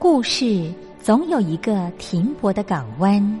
故事总有一个停泊的港湾。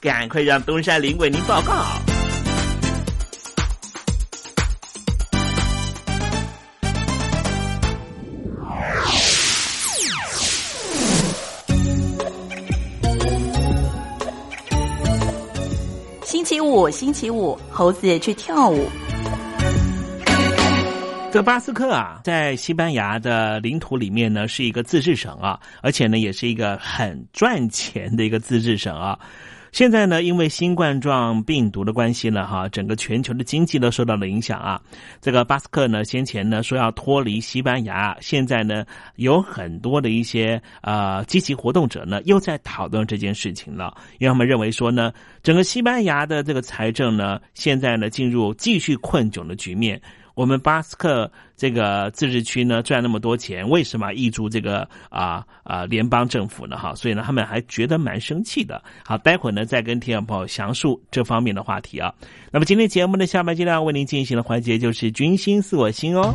赶快让东山林为您报告。星期五，星期五，猴子去跳舞。这巴斯克啊，在西班牙的领土里面呢，是一个自治省啊，而且呢，也是一个很赚钱的一个自治省啊。现在呢，因为新冠状病毒的关系呢，哈，整个全球的经济都受到了影响啊。这个巴斯克呢，先前呢说要脱离西班牙，现在呢有很多的一些呃积极活动者呢又在讨论这件事情了，因为他们认为说呢，整个西班牙的这个财政呢，现在呢进入继续困窘的局面。我们巴斯克这个自治区呢赚那么多钱，为什么挹注这个啊啊联邦政府呢？哈，所以呢他们还觉得蛮生气的。好，待会儿呢再跟听众朋友详述这方面的话题啊。那么今天节目的下半阶段为您进行的环节就是“军心似我心”哦。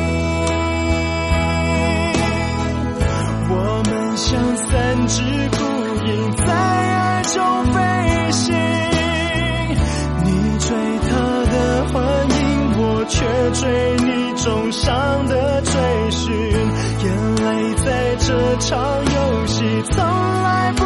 像三只孤鹰在爱中飞行，你追他的幻影，我却追你重伤的追寻。眼泪在这场游戏从来不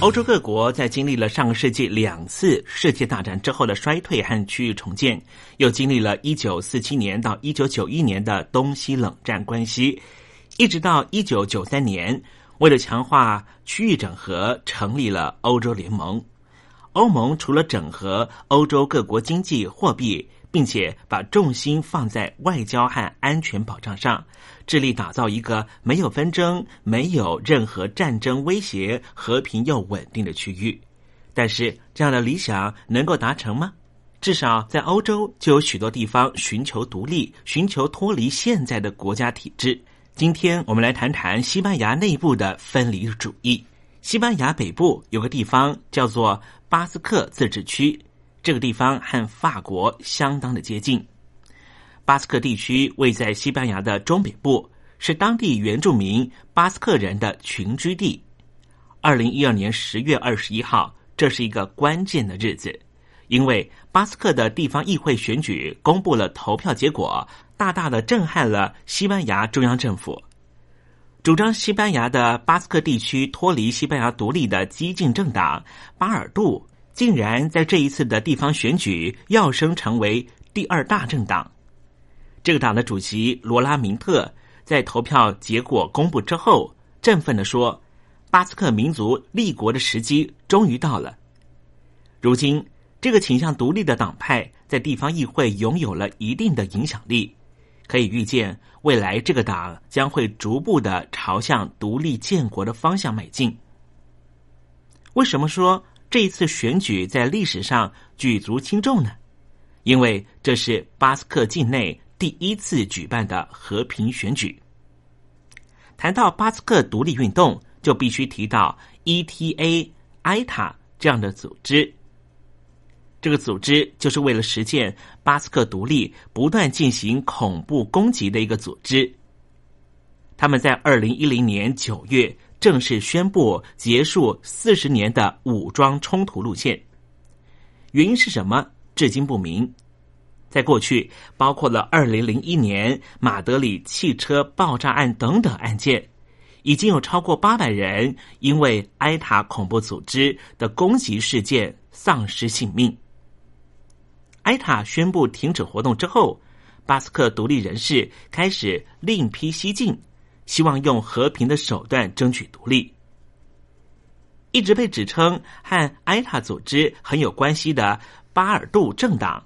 欧洲各国在经历了上个世纪两次世界大战之后的衰退和区域重建，又经历了一九四七年到一九九一年的东西冷战关系，一直到一九九三年，为了强化区域整合，成立了欧洲联盟。欧盟除了整合欧洲各国经济货币，并且把重心放在外交和安全保障上，致力打造一个没有纷争、没有任何战争威胁、和平又稳定的区域。但是，这样的理想能够达成吗？至少在欧洲，就有许多地方寻求独立，寻求脱离现在的国家体制。今天，我们来谈谈西班牙内部的分离主义。西班牙北部有个地方叫做巴斯克自治区。这个地方和法国相当的接近。巴斯克地区位在西班牙的中北部，是当地原住民巴斯克人的群居地。二零一二年十月二十一号，这是一个关键的日子，因为巴斯克的地方议会选举公布了投票结果，大大的震撼了西班牙中央政府。主张西班牙的巴斯克地区脱离西班牙独立的激进政党巴尔杜。竟然在这一次的地方选举跃升成为第二大政党。这个党的主席罗拉明特在投票结果公布之后，振奋的说：“巴斯克民族立国的时机终于到了。”如今，这个倾向独立的党派在地方议会拥有了一定的影响力，可以预见未来这个党将会逐步的朝向独立建国的方向迈进。为什么说？这一次选举在历史上举足轻重呢，因为这是巴斯克境内第一次举办的和平选举。谈到巴斯克独立运动，就必须提到 ETA、埃塔这样的组织。这个组织就是为了实现巴斯克独立，不断进行恐怖攻击的一个组织。他们在二零一零年九月。正式宣布结束四十年的武装冲突路线，原因是什么？至今不明。在过去，包括了二零零一年马德里汽车爆炸案等等案件，已经有超过八百人因为埃塔恐怖组织的攻击事件丧失性命。埃塔宣布停止活动之后，巴斯克独立人士开始另辟蹊径。希望用和平的手段争取独立。一直被指称和埃塔组织很有关系的巴尔杜政党，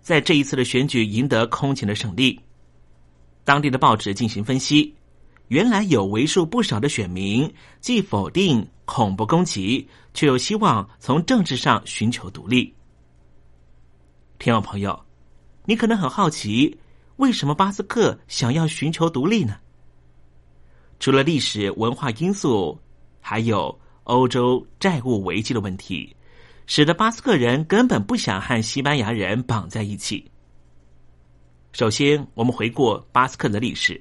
在这一次的选举赢得空前的胜利。当地的报纸进行分析，原来有为数不少的选民既否定恐怖攻击，却又希望从政治上寻求独立。听众朋友，你可能很好奇，为什么巴斯克想要寻求独立呢？除了历史文化因素，还有欧洲债务危机的问题，使得巴斯克人根本不想和西班牙人绑在一起。首先，我们回顾巴斯克的历史，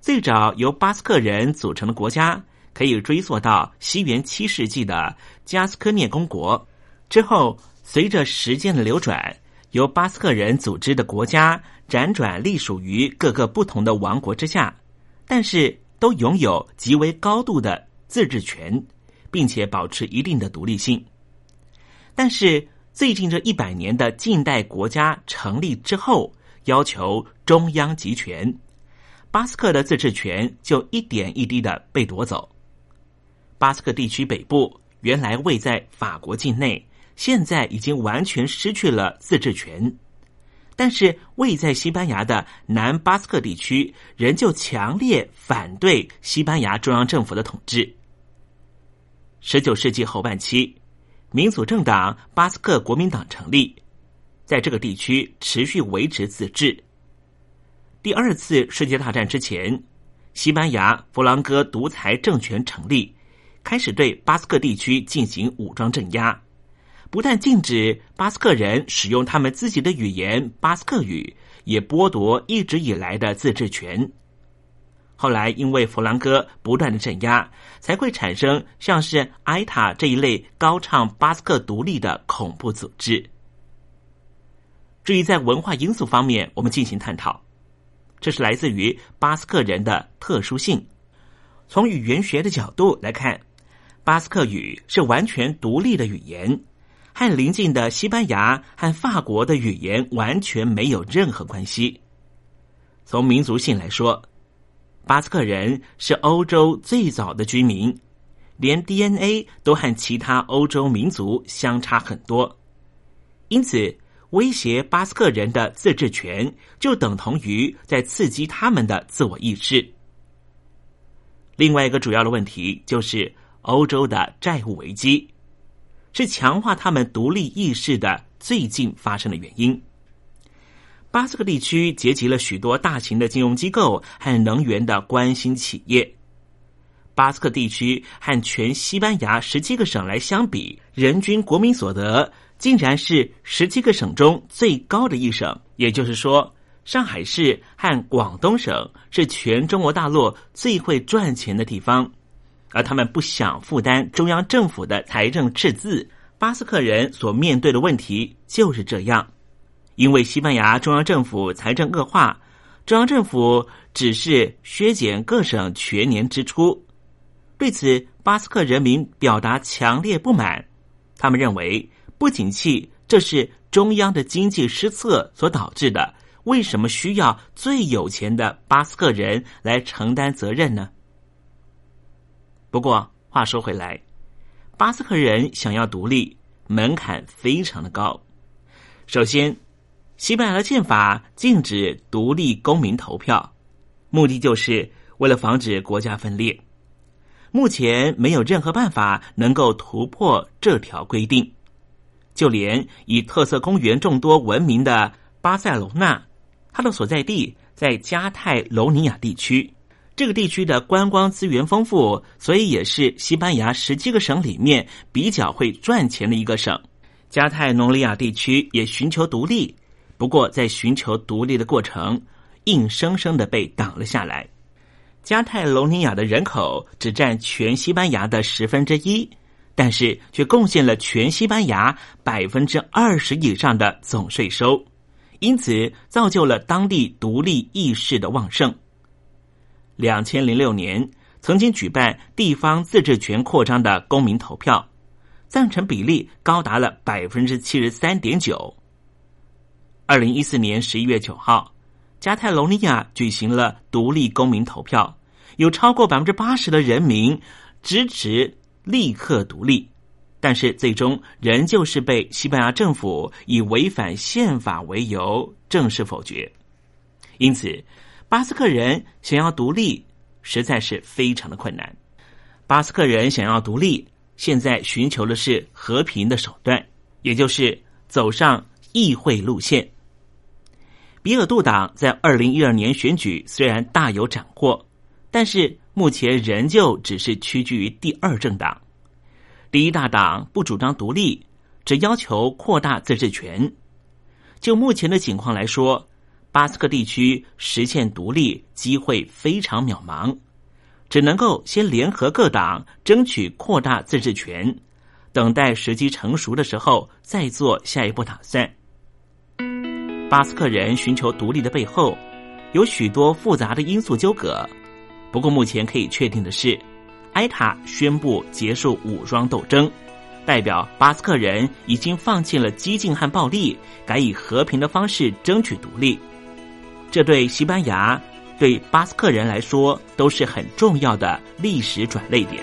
最早由巴斯克人组成的国家可以追溯到西元七世纪的加斯科涅公国。之后，随着时间的流转，由巴斯克人组织的国家辗转隶属于各个不同的王国之下。但是都拥有极为高度的自治权，并且保持一定的独立性。但是最近这一百年的近代国家成立之后，要求中央集权，巴斯克的自治权就一点一滴的被夺走。巴斯克地区北部原来位在法国境内，现在已经完全失去了自治权。但是位在西班牙的南巴斯克地区仍旧强烈反对西班牙中央政府的统治。十九世纪后半期，民主政党巴斯克国民党成立，在这个地区持续维持自治。第二次世界大战之前，西班牙弗朗哥独裁政权成立，开始对巴斯克地区进行武装镇压。不但禁止巴斯克人使用他们自己的语言巴斯克语，也剥夺一直以来的自治权。后来，因为弗兰哥不断的镇压，才会产生像是埃塔这一类高唱巴斯克独立的恐怖组织。至于在文化因素方面，我们进行探讨，这是来自于巴斯克人的特殊性。从语言学的角度来看，巴斯克语是完全独立的语言。和邻近的西班牙和法国的语言完全没有任何关系。从民族性来说，巴斯克人是欧洲最早的居民，连 DNA 都和其他欧洲民族相差很多。因此，威胁巴斯克人的自治权，就等同于在刺激他们的自我意识。另外一个主要的问题就是欧洲的债务危机。是强化他们独立意识的最近发生的原因。巴斯克地区结集了许多大型的金融机构和能源的关心企业。巴斯克地区和全西班牙十七个省来相比，人均国民所得竟然是十七个省中最高的一省。也就是说，上海市和广东省是全中国大陆最会赚钱的地方。而他们不想负担中央政府的财政赤字，巴斯克人所面对的问题就是这样。因为西班牙中央政府财政恶化，中央政府只是削减各省全年支出。对此，巴斯克人民表达强烈不满。他们认为不景气这是中央的经济失策所导致的，为什么需要最有钱的巴斯克人来承担责任呢？不过话说回来，巴斯克人想要独立，门槛非常的高。首先，西班牙的宪法禁止独立公民投票，目的就是为了防止国家分裂。目前没有任何办法能够突破这条规定，就连以特色公园众多闻名的巴塞罗那，它的所在地在加泰罗尼亚地区。这个地区的观光资源丰富，所以也是西班牙十七个省里面比较会赚钱的一个省。加泰罗尼亚地区也寻求独立，不过在寻求独立的过程，硬生生的被挡了下来。加泰罗尼亚的人口只占全西班牙的十分之一，但是却贡献了全西班牙百分之二十以上的总税收，因此造就了当地独立意识的旺盛。两千零六年，曾经举办地方自治权扩张的公民投票，赞成比例高达了百分之七十三点九。二零一四年十一月九号，加泰罗尼亚举行了独立公民投票，有超过百分之八十的人民支持立刻独立，但是最终仍旧是被西班牙政府以违反宪法为由正式否决。因此。巴斯克人想要独立，实在是非常的困难。巴斯克人想要独立，现在寻求的是和平的手段，也就是走上议会路线。比尔杜党在二零一二年选举虽然大有斩获，但是目前仍旧只是屈居于第二政党。第一大党不主张独立，只要求扩大自治权。就目前的情况来说。巴斯克地区实现独立机会非常渺茫，只能够先联合各党争取扩大自治权，等待时机成熟的时候再做下一步打算。巴斯克人寻求独立的背后有许多复杂的因素纠葛，不过目前可以确定的是，埃塔宣布结束武装斗争，代表巴斯克人已经放弃了激进和暴力，改以和平的方式争取独立。这对西班牙、对巴斯克人来说都是很重要的历史转捩点。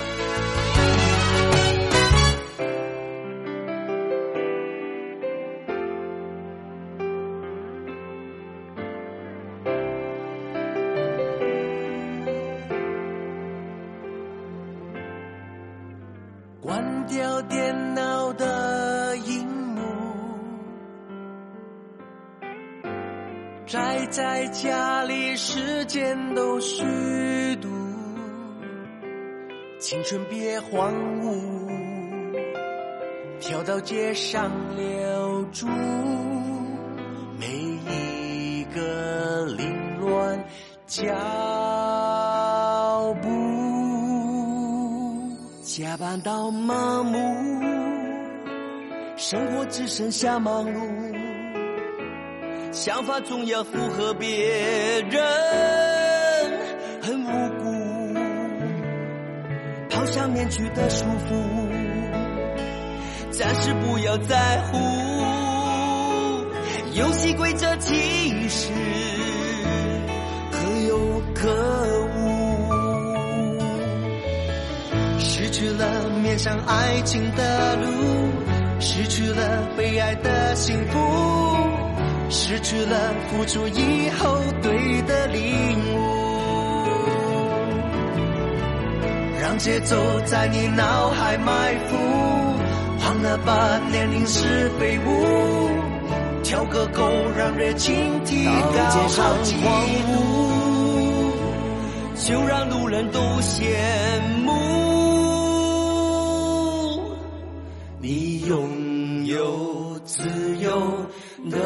掉电脑的荧幕，宅在家里时间都虚度，青春别荒芜，跳到街上留住每一个凌乱。家加班到麻木，生活只剩下忙碌，想法总要符合别人，很无辜。抛下面具的束缚，暂时不要在乎。游戏规则其实可有可面向爱情的路，失去了被爱的幸福，失去了付出以后对的领悟。让节奏在你脑海埋伏，忘了吧年龄是废物，跳个够让热情提高好几步，就让路人都羡慕。拥有自由的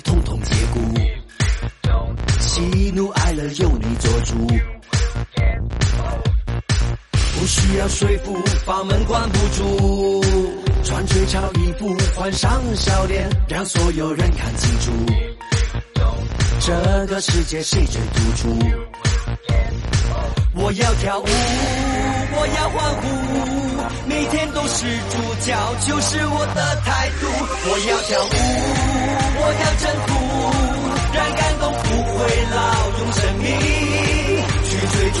统统解雇。喜怒哀乐由你做主，不需要说服，把门关不住。穿最潮衣服，换上笑脸，让所有人看清楚，这个世界谁最突出？我要跳舞，我要欢呼，是主角，就是我的态度。我要跳舞，我要征服，让感动不会老，用生命去追逐。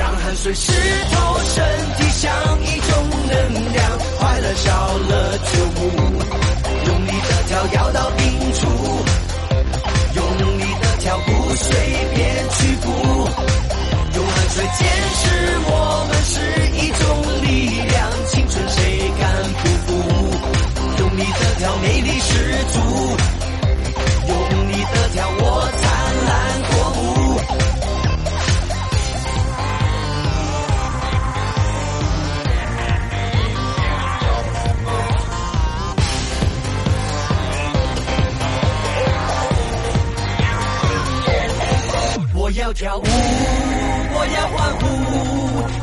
让汗水湿透身体，像一种能量，快乐少了就不用力的跳，要到定处。用力的跳步，随便屈服，水坚持，我们是一种力量，青春谁敢辜负？用力的跳，魅力十足，用力的跳，我要跳舞，我要欢呼，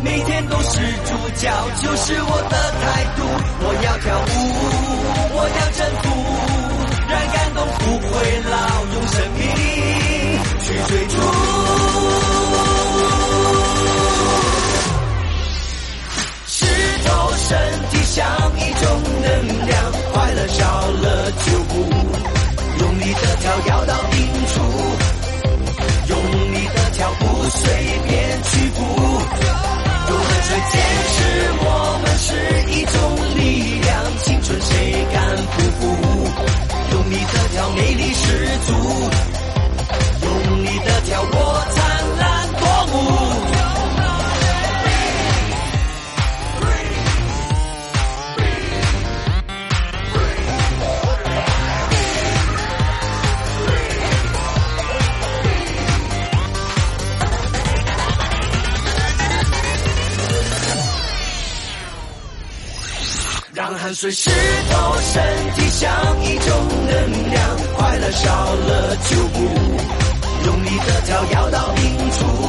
每天都是主角，就是我的态度。我要跳舞，我要征服，让感动不会老，用生命去追逐。石头身体像一种能量，快乐少了就不用力的跳，随便屈服，用汗水坚持，水石头身体，像一种能量，快乐少了就不用力的跳，要到明处。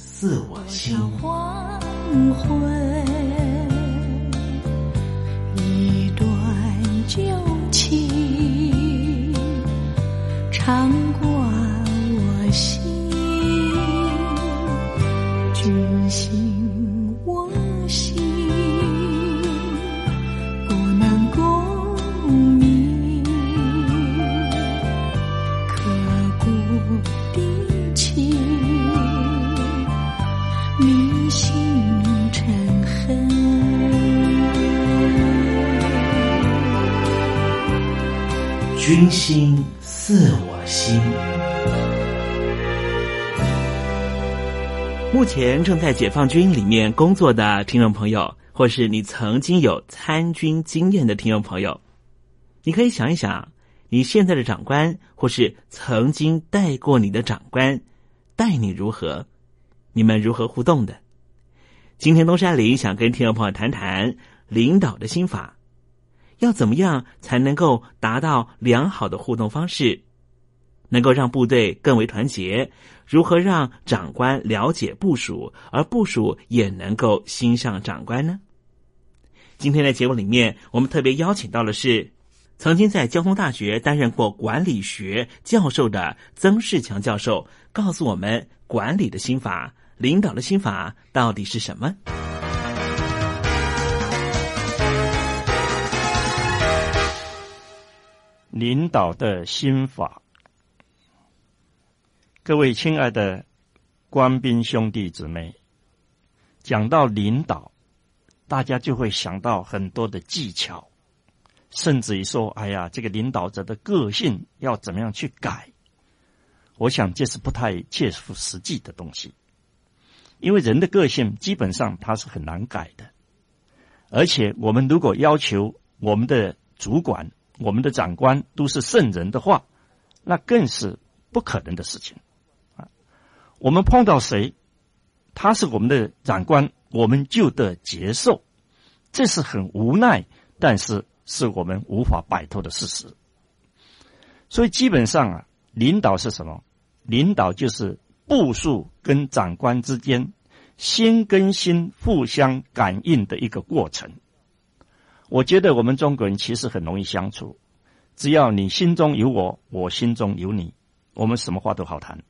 似我心。黄昏，君心似我心。目前正在解放军里面工作的听众朋友，或是你曾经有参军经验的听众朋友，你可以想一想，你现在的长官，或是曾经带过你的长官，待你如何？你们如何互动的？今天东山林想跟听众朋友谈谈领导的心法，要怎么样才能够达到良好的互动方式，能够让部队更为团结？如何让长官了解部署，而部署也能够欣赏长官呢？今天的节目里面，我们特别邀请到的是曾经在交通大学担任过管理学教授的曾仕强教授，告诉我们管理的心法。领导的心法到底是什么？领导的心法，各位亲爱的官兵兄弟姊妹，讲到领导，大家就会想到很多的技巧，甚至于说：“哎呀，这个领导者的个性要怎么样去改？”我想这是不太切合实际的东西。因为人的个性基本上他是很难改的，而且我们如果要求我们的主管、我们的长官都是圣人的话，那更是不可能的事情啊！我们碰到谁，他是我们的长官，我们就得接受，这是很无奈，但是是我们无法摆脱的事实。所以基本上啊，领导是什么？领导就是。部属跟长官之间心跟心互相感应的一个过程。我觉得我们中国人其实很容易相处，只要你心中有我，我心中有你，我们什么话都好谈。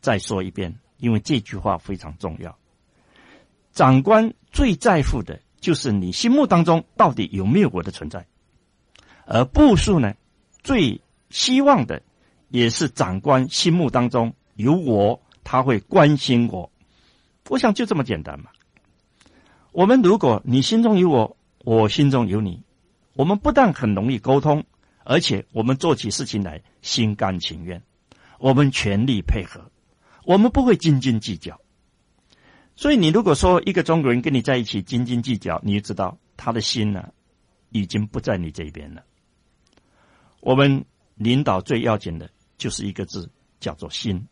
再说一遍，因为这句话非常重要。长官最在乎的就是你心目当中到底有没有我的存在。而部署呢，最希望的也是长官心目当中有我，他会关心我。我想就这么简单嘛。我们如果你心中有我，我心中有你，我们不但很容易沟通，而且我们做起事情来心甘情愿，我们全力配合，我们不会斤斤计较。所以，你如果说一个中国人跟你在一起斤斤计较，你就知道他的心呢，已经不在你这边了。我们领导最要紧的就是一个字，叫做心。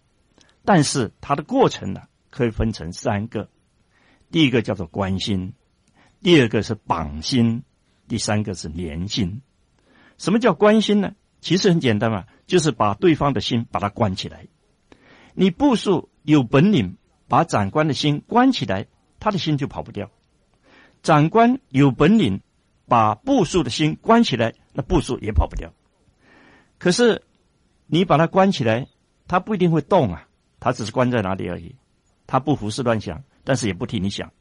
但是它的过程呢，可以分成三个：第一个叫做关心，第二个是绑心，第三个是连心。什么叫关心呢？其实很简单嘛，就是把对方的心把它关起来。你部署有本领。把长官的心关起来，他的心就跑不掉。长官有本领，把部署的心关起来，那部署也跑不掉。可是你把它关起来，他不一定会动啊，他只是关在哪里而已。他不胡思乱想，但是也不替你想，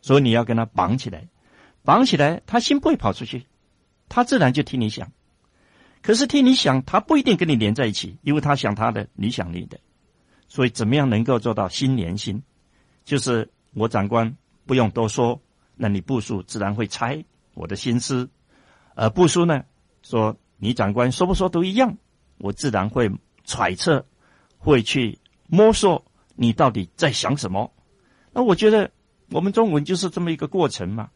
所以你要跟他绑起来，绑起来，他心不会跑出去，他自然就替你想。可是替你想，他不一定跟你连在一起，因为他想他的，你想你的。所以，怎么样能够做到心连心？就是我长官不用多说，那你部署自然会猜我的心思。而部署呢，说你长官说不说都一样，我自然会揣测，会去摸索你到底在想什么。那我觉得我们中文就是这么一个过程嘛。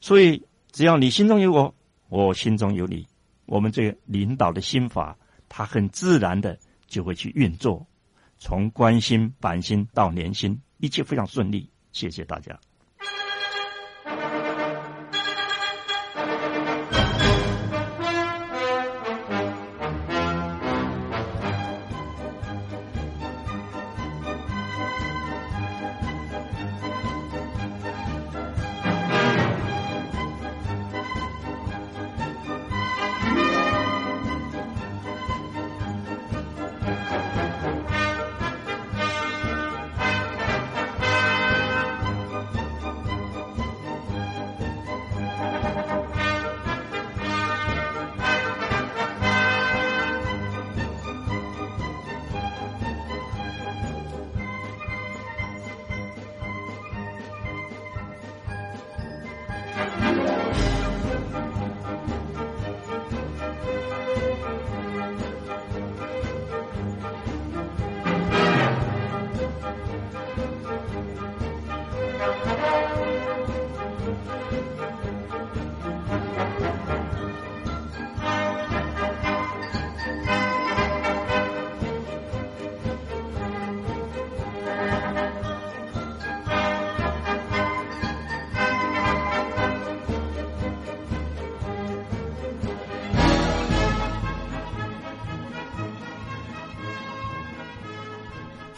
所以，只要你心中有我，我心中有你，我们这个领导的心法，他很自然的就会去运作。从关心、板心到连心，一切非常顺利。谢谢大家。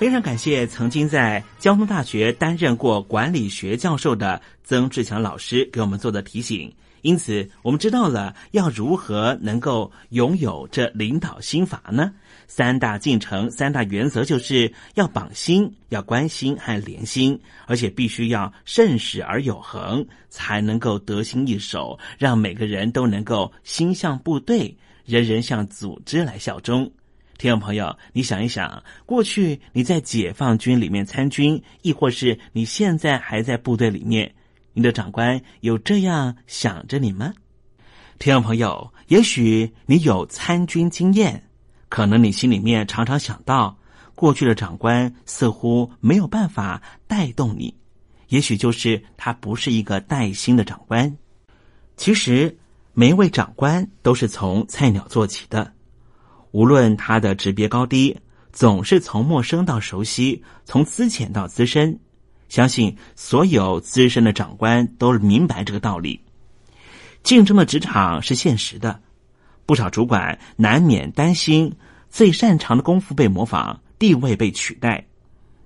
非常感谢曾经在交通大学担任过管理学教授的曾志强老师给我们做的提醒。因此，我们知道了要如何能够拥有这领导心法呢？三大进程、三大原则，就是要绑心、要关心和连心，而且必须要慎始而有恒，才能够得心应手，让每个人都能够心向部队，人人向组织来效忠。听众朋友，你想一想，过去你在解放军里面参军，亦或是你现在还在部队里面，你的长官有这样想着你吗？听众朋友，也许你有参军经验，可能你心里面常常想到，过去的长官似乎没有办法带动你，也许就是他不是一个带薪的长官。其实，每一位长官都是从菜鸟做起的。无论他的职别高低，总是从陌生到熟悉，从资浅到资深。相信所有资深的长官都明白这个道理。竞争的职场是现实的，不少主管难免担心最擅长的功夫被模仿，地位被取代。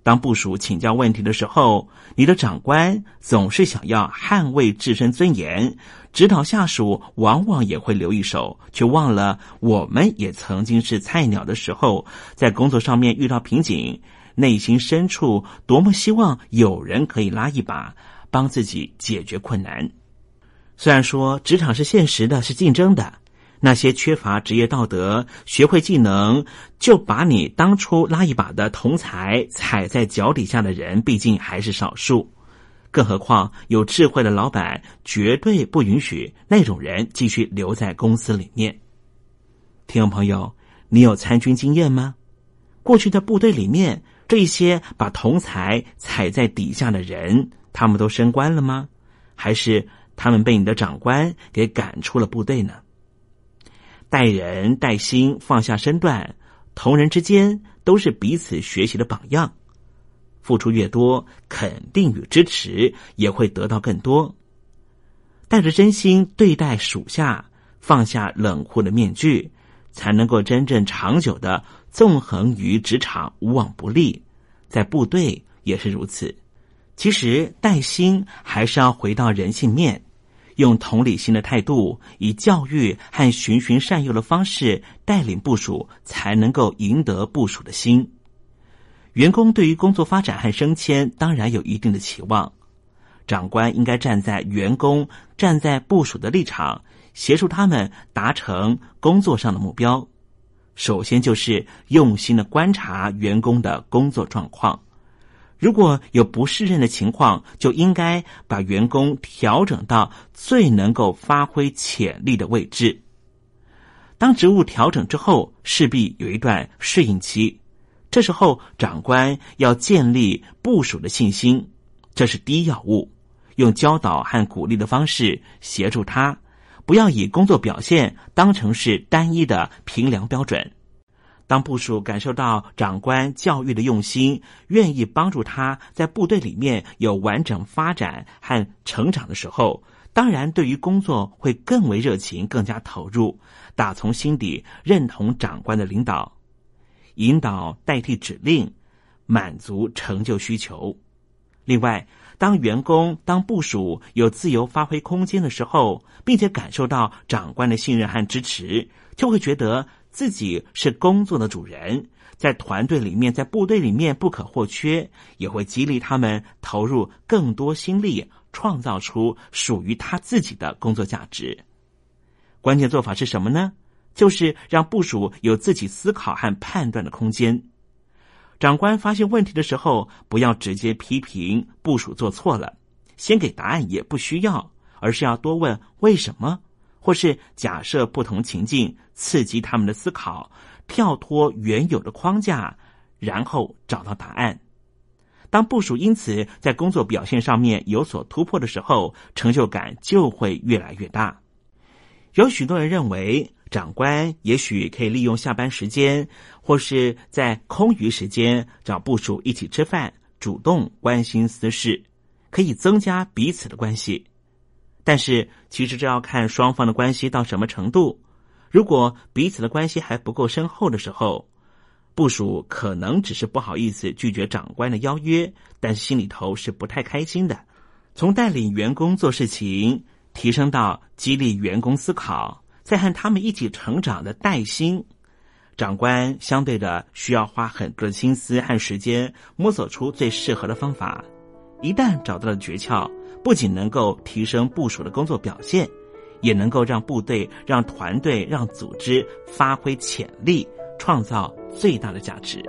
当部署请教问题的时候，你的长官总是想要捍卫自身尊严。指导下属往往也会留一手，却忘了我们也曾经是菜鸟的时候，在工作上面遇到瓶颈，内心深处多么希望有人可以拉一把，帮自己解决困难。虽然说职场是现实的，是竞争的，那些缺乏职业道德、学会技能就把你当初拉一把的同才踩在脚底下的人，毕竟还是少数。更何况有智慧的老板绝对不允许那种人继续留在公司里面。听众朋友，你有参军经验吗？过去的部队里面，这些把同才踩在底下的人，他们都升官了吗？还是？他们被你的长官给赶出了部队呢。待人待心，放下身段，同仁之间都是彼此学习的榜样。付出越多，肯定与支持也会得到更多。带着真心对待属下，放下冷酷的面具，才能够真正长久的纵横于职场，无往不利。在部队也是如此。其实带心还是要回到人性面。用同理心的态度，以教育和循循善诱的方式带领部署，才能够赢得部署的心。员工对于工作发展和升迁当然有一定的期望，长官应该站在员工、站在部署的立场，协助他们达成工作上的目标。首先就是用心的观察员工的工作状况。如果有不适任的情况，就应该把员工调整到最能够发挥潜力的位置。当职务调整之后，势必有一段适应期。这时候，长官要建立部署的信心，这是第一要务。用教导和鼓励的方式协助他，不要以工作表现当成是单一的评量标准。当部署感受到长官教育的用心，愿意帮助他在部队里面有完整发展和成长的时候，当然对于工作会更为热情，更加投入，打从心底认同长官的领导，引导代替指令，满足成就需求。另外，当员工当部署有自由发挥空间的时候，并且感受到长官的信任和支持，就会觉得。自己是工作的主人，在团队里面，在部队里面不可或缺，也会激励他们投入更多心力，创造出属于他自己的工作价值。关键做法是什么呢？就是让部署有自己思考和判断的空间。长官发现问题的时候，不要直接批评部署做错了，先给答案也不需要，而是要多问为什么。或是假设不同情境，刺激他们的思考，跳脱原有的框架，然后找到答案。当部署因此在工作表现上面有所突破的时候，成就感就会越来越大。有许多人认为，长官也许可以利用下班时间，或是在空余时间找部署一起吃饭，主动关心私事，可以增加彼此的关系。但是，其实这要看双方的关系到什么程度。如果彼此的关系还不够深厚的时候，部署可能只是不好意思拒绝长官的邀约，但是心里头是不太开心的。从带领员工做事情，提升到激励员工思考，再和他们一起成长的带薪，长官相对的需要花很多的心思和时间，摸索出最适合的方法。一旦找到了诀窍。不仅能够提升部署的工作表现，也能够让部队、让团队、让组织发挥潜力，创造最大的价值。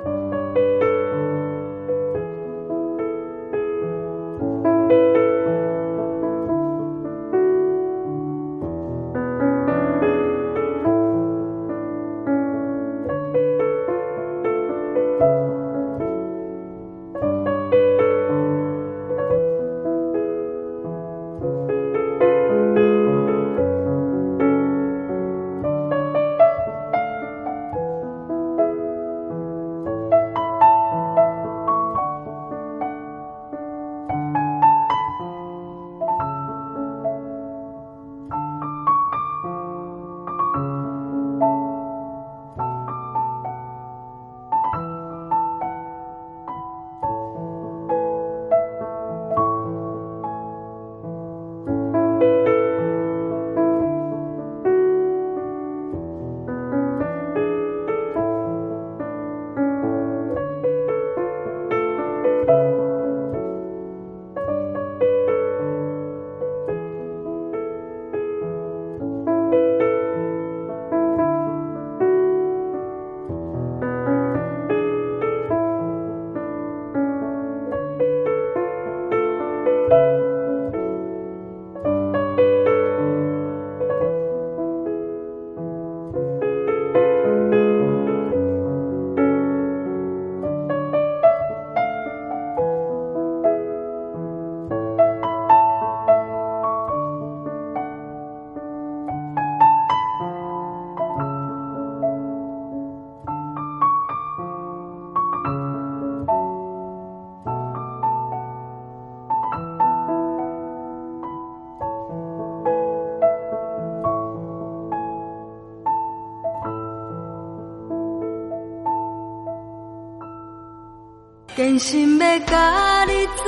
坚心要甲你作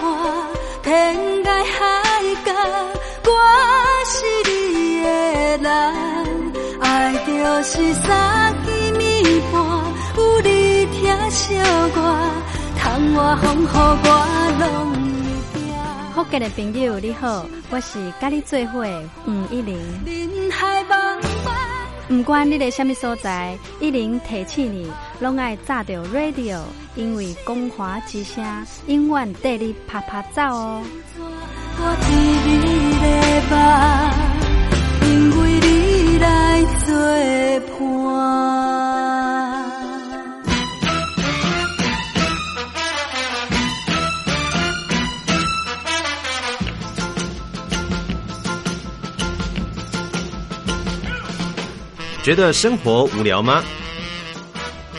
伴，天涯海角，我是你的人。爱就是三更暝半，有你疼惜我，窗外风雨我拢。福建的朋友你好，我是甲你做伙吴一玲。人海茫茫。不管你在什么所在，一玲提醒你，拢爱炸着 radio，因为光华之声永远带你啪啪走哦。因为你来作伴。觉得生活无聊吗？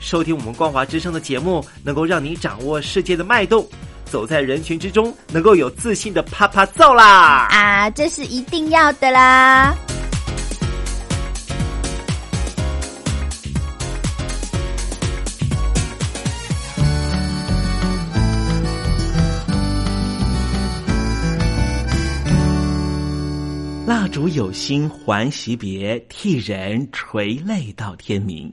收听我们光华之声的节目，能够让你掌握世界的脉动，走在人群之中，能够有自信的啪啪揍啦！啊，这是一定要的啦！蜡烛有心还惜别，替人垂泪到天明。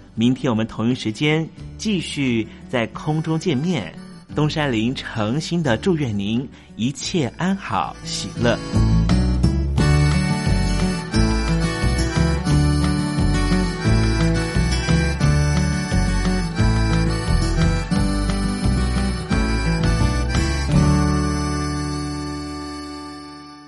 明天我们同一时间继续在空中见面。东山林诚心的祝愿您一切安好，喜乐。